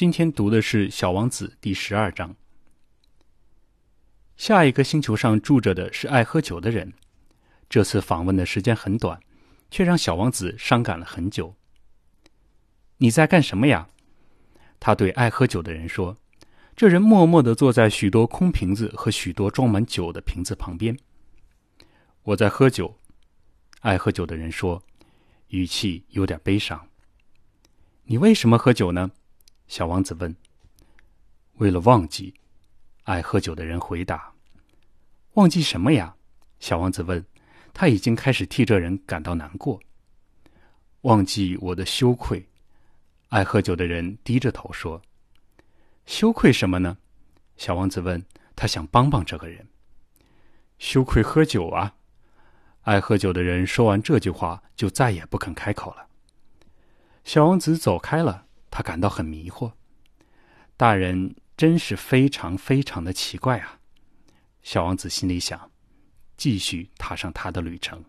今天读的是《小王子》第十二章。下一个星球上住着的是爱喝酒的人。这次访问的时间很短，却让小王子伤感了很久。你在干什么呀？他对爱喝酒的人说。这人默默的坐在许多空瓶子和许多装满酒的瓶子旁边。我在喝酒。爱喝酒的人说，语气有点悲伤。你为什么喝酒呢？小王子问。为了忘记。爱喝酒的人回答。忘记什么呀？小王子问。他已经开始替这人感到难过。忘记我的羞愧。爱喝酒的人低着头说。羞愧什么呢？小王子问。他想帮帮这个人。羞愧喝酒啊！爱喝酒的人说完这句话，就再也不肯开口了。小王子走开了，他感到很迷惑。大人真是非常非常的奇怪啊！小王子心里想，继续踏上他的旅程。